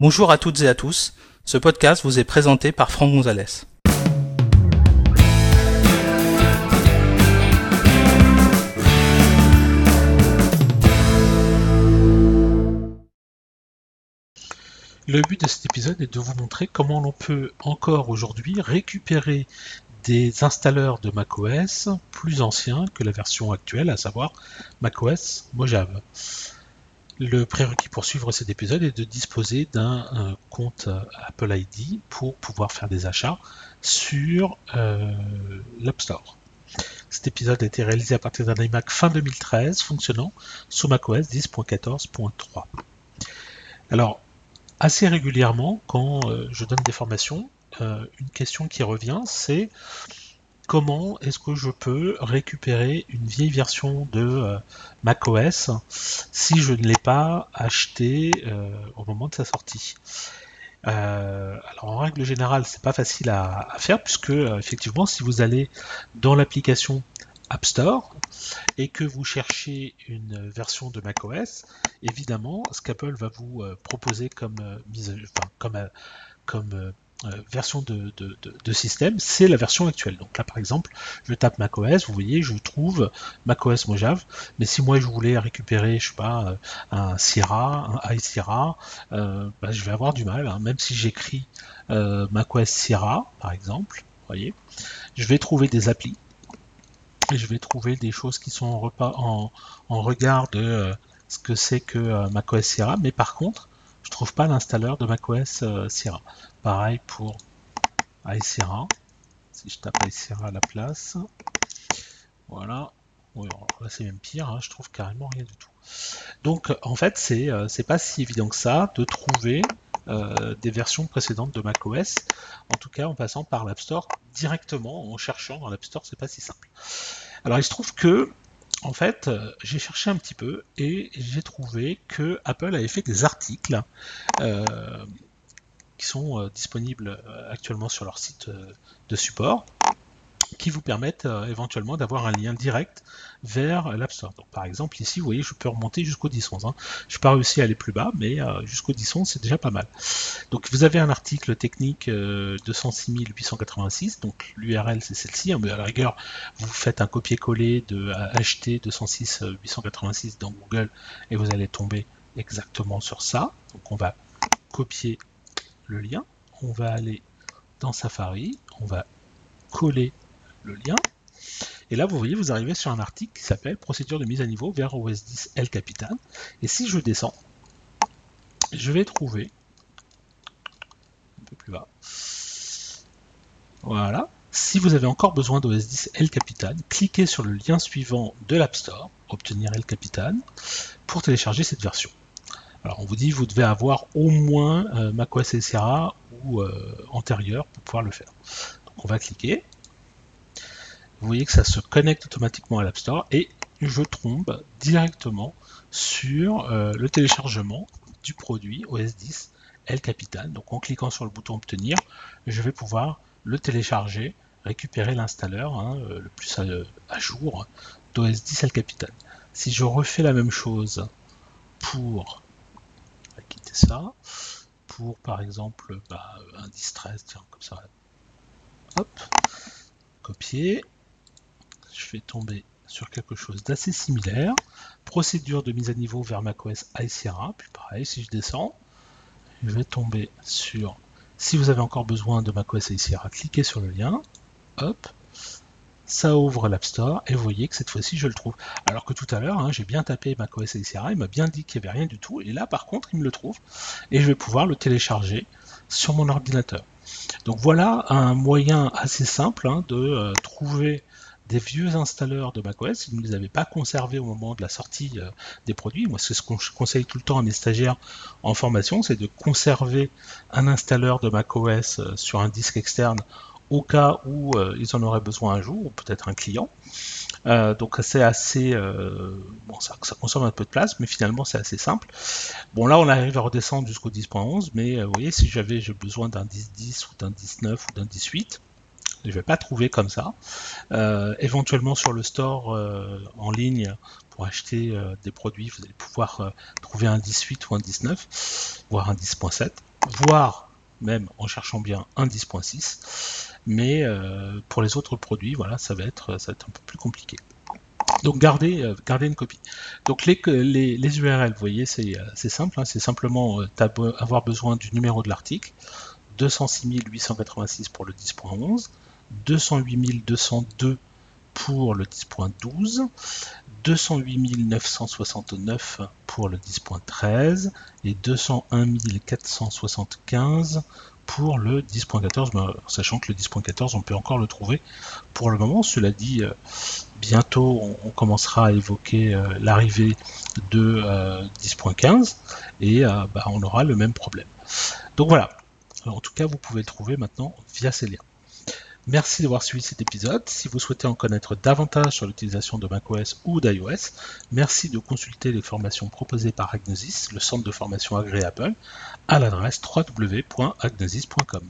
Bonjour à toutes et à tous, ce podcast vous est présenté par Franck Gonzalez. Le but de cet épisode est de vous montrer comment l'on peut encore aujourd'hui récupérer des installeurs de macOS plus anciens que la version actuelle, à savoir macOS Mojave. Le prérequis pour suivre cet épisode est de disposer d'un euh, compte Apple ID pour pouvoir faire des achats sur euh, l'App Store. Cet épisode a été réalisé à partir d'un iMac fin 2013 fonctionnant sous macOS 10.14.3. Alors, assez régulièrement, quand euh, je donne des formations, une question qui revient, c'est comment est-ce que je peux récupérer une vieille version de euh, macOS si je ne l'ai pas acheté euh, au moment de sa sortie? Euh, alors en règle générale, c'est pas facile à, faire puisque effectivement, si vous allez dans l'application App Store et que vous cherchez une version de macOS, évidemment, ce va vous proposer comme mise, enfin, comme, comme version de, système, c'est la version actuelle. Donc là, par exemple, je tape macOS, vous voyez, je trouve macOS Mojave. Mais si moi je voulais récupérer, je sais pas, euh, un Sierra, un iSierra, euh, bah, je vais avoir du mal. Hein. Même si j'écris macOS Sierra, par exemple, vous voyez, je vais trouver des applis. Et je vais trouver des choses qui sont en, en regard de ce que c'est que macOS Sierra. Mais par contre, je trouve pas l'installeur de macOS Sierra. Pareil pour iSierra. Si je tape iSierra à la place. Voilà. là c'est même pire, hein. je trouve carrément rien du tout. Donc en fait c'est euh, pas si évident que ça de trouver euh, des versions précédentes de macOS, en tout cas en passant par l'App Store directement, en cherchant dans l'App Store, c'est pas si simple. Alors il se trouve que en fait, euh, j'ai cherché un petit peu et j'ai trouvé que Apple avait fait des articles qui sont euh, disponibles euh, actuellement sur leur site euh, de support qui vous permettent éventuellement d'avoir un lien direct vers l'App Store. Par exemple, ici, vous voyez, je peux remonter jusqu'au 10.11. Hein. Je n'ai pas réussi à aller plus bas, mais jusqu'au 10.11, c'est déjà pas mal. Donc, vous avez un article technique euh, 206 donc l'URL, c'est celle-ci. Hein, mais à la rigueur, vous faites un copier-coller de HT 206 886 dans Google et vous allez tomber exactement sur ça. Donc, on va copier le lien, on va aller dans Safari, on va coller le lien, et là vous voyez, vous arrivez sur un article qui s'appelle Procédure de mise à niveau vers OS 10 El Capitan, et si je descends, je vais trouver, un peu plus bas, voilà, si vous avez encore besoin d'OS 10 El Capitan, cliquez sur le lien suivant de l'App Store, obtenir El Capitan, pour télécharger cette version. Alors on vous dit vous devez avoir au moins euh, macOS Sierra ou euh, antérieur pour pouvoir le faire. Donc on va cliquer. Vous voyez que ça se connecte automatiquement à l'App Store et je tombe directement sur euh, le téléchargement du produit OS 10 El Capitan. Donc en cliquant sur le bouton obtenir, je vais pouvoir le télécharger, récupérer l'installeur hein, le plus à, jour d'OS 10 El Capitan. Si je refais la même chose pour quitter ça pour par exemple bah, un distress, tiens, comme ça. Hop, copier. Je vais tomber sur quelque chose d'assez similaire. Procédure de mise à niveau vers macOS High Sierra. Puis pareil, si je descends, je vais tomber sur. Si vous avez encore besoin de macOS High Sierra, cliquez sur le lien. Hop, ça ouvre l'App Store et vous voyez que cette fois-ci je le trouve. Alors que tout à l'heure, hein, j'ai bien tapé macOS etc. il m'a bien dit qu'il n'y avait rien du tout, et là par contre il me le trouve, et je vais pouvoir le télécharger sur mon ordinateur. Donc voilà un moyen assez simple hein, de euh, trouver des vieux installeurs de macOS, si vous ne les avez pas conservés au moment de la sortie euh, des produits, moi c'est ce que je conseille tout le temps à mes stagiaires en formation, c'est de conserver un installeur de macOS euh, sur un disque externe au cas où ils en auraient besoin un jour, ou peut-être un client. Euh, donc c'est assez euh, bon ça, ça, consomme un peu de place mais finalement c'est assez simple bon là on arrive à redescendre jusqu'au 10.11 mais vous voyez si j'avais besoin d'un 10.10 ou d'un 10.9 ou d'un 10.8 Je ne vais pas trouver comme ça. Euh, éventuellement sur le store euh, en ligne pour acheter euh, des produits, vous allez pouvoir trouver un 18 ou un 19, voire un 10.7, voire même en cherchant bien un 10.6. Mais pour les autres produits, voilà, ça va être, ça va être un peu plus compliqué. Donc gardez, gardez une copie. Donc les, les, URL, vous voyez, c'est simple, hein, c'est simplement avoir besoin du numéro de l'article, 206 886 pour le 10.11, 208 202 pour le 10.12, 208 969 pour le 10.13 et 201 475 pour le 10.14, sachant que le 10.14 on peut encore le trouver pour le moment. Cela dit, euh, bientôt on, commencera à évoquer euh, l'arrivée de 10.15 euh, et bah, on aura le même problème. Donc voilà, en tout cas vous pouvez le trouver maintenant via ces liens. Merci d'avoir suivi cet épisode. Si vous souhaitez en connaître davantage sur l'utilisation de macOS ou d'iOS, merci de consulter les formations proposées par Agnosis, le centre de formation agréable, à l'adresse www.agnosis.com.